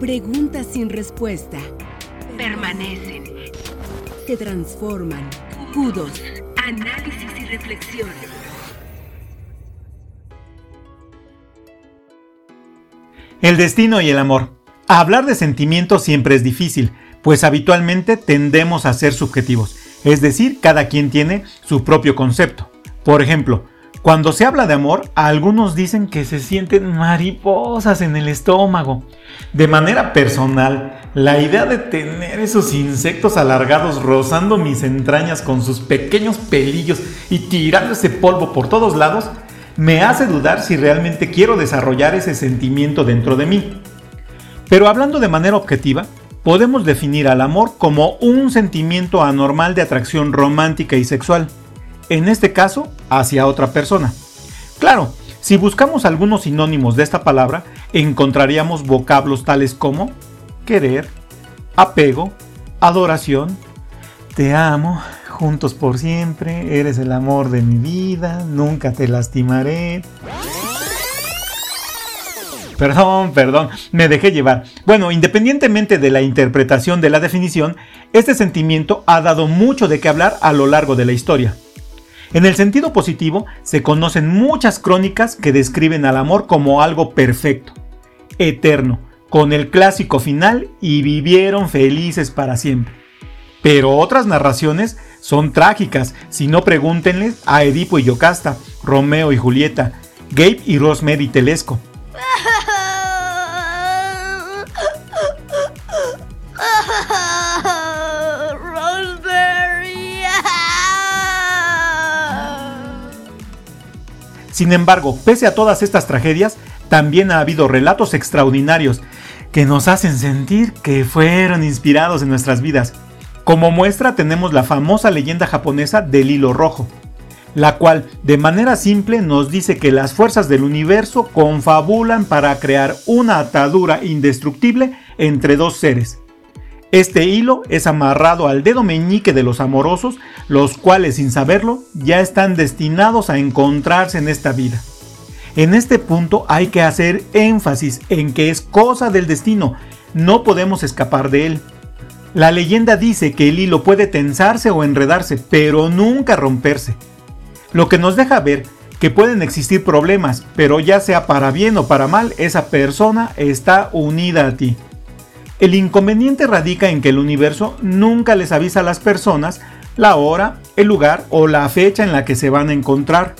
Preguntas sin respuesta. Permanecen. Se transforman. Kudos. Análisis y reflexión. El destino y el amor. Hablar de sentimientos siempre es difícil, pues habitualmente tendemos a ser subjetivos, es decir, cada quien tiene su propio concepto. Por ejemplo, cuando se habla de amor, algunos dicen que se sienten mariposas en el estómago. De manera personal, la idea de tener esos insectos alargados rozando mis entrañas con sus pequeños pelillos y tirando ese polvo por todos lados, me hace dudar si realmente quiero desarrollar ese sentimiento dentro de mí. Pero hablando de manera objetiva, podemos definir al amor como un sentimiento anormal de atracción romántica y sexual en este caso hacia otra persona. Claro, si buscamos algunos sinónimos de esta palabra, encontraríamos vocablos tales como querer, apego, adoración, te amo, juntos por siempre, eres el amor de mi vida, nunca te lastimaré. Perdón, perdón, me dejé llevar. Bueno, independientemente de la interpretación de la definición, este sentimiento ha dado mucho de qué hablar a lo largo de la historia. En el sentido positivo, se conocen muchas crónicas que describen al amor como algo perfecto, eterno, con el clásico final y vivieron felices para siempre. Pero otras narraciones son trágicas, si no pregúntenles a Edipo y Yocasta, Romeo y Julieta, Gabe y Rosemary Telesco. Sin embargo, pese a todas estas tragedias, también ha habido relatos extraordinarios que nos hacen sentir que fueron inspirados en nuestras vidas. Como muestra tenemos la famosa leyenda japonesa del hilo rojo, la cual de manera simple nos dice que las fuerzas del universo confabulan para crear una atadura indestructible entre dos seres, este hilo es amarrado al dedo meñique de los amorosos, los cuales sin saberlo ya están destinados a encontrarse en esta vida. En este punto hay que hacer énfasis en que es cosa del destino, no podemos escapar de él. La leyenda dice que el hilo puede tensarse o enredarse, pero nunca romperse. Lo que nos deja ver que pueden existir problemas, pero ya sea para bien o para mal, esa persona está unida a ti. El inconveniente radica en que el universo nunca les avisa a las personas la hora, el lugar o la fecha en la que se van a encontrar.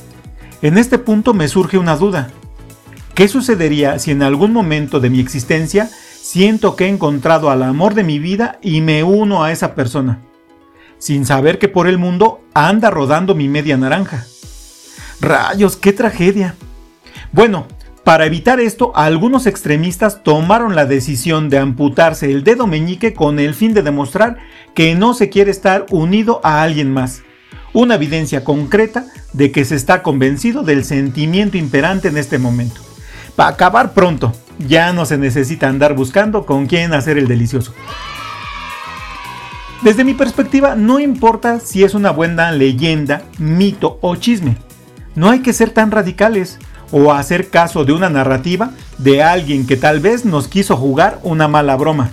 En este punto me surge una duda. ¿Qué sucedería si en algún momento de mi existencia siento que he encontrado al amor de mi vida y me uno a esa persona? Sin saber que por el mundo anda rodando mi media naranja. Rayos, qué tragedia. Bueno, para evitar esto, algunos extremistas tomaron la decisión de amputarse el dedo meñique con el fin de demostrar que no se quiere estar unido a alguien más. Una evidencia concreta de que se está convencido del sentimiento imperante en este momento. Para acabar pronto, ya no se necesita andar buscando con quién hacer el delicioso. Desde mi perspectiva, no importa si es una buena leyenda, mito o chisme. No hay que ser tan radicales o hacer caso de una narrativa de alguien que tal vez nos quiso jugar una mala broma.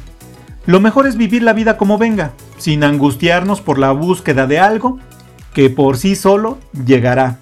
Lo mejor es vivir la vida como venga, sin angustiarnos por la búsqueda de algo que por sí solo llegará.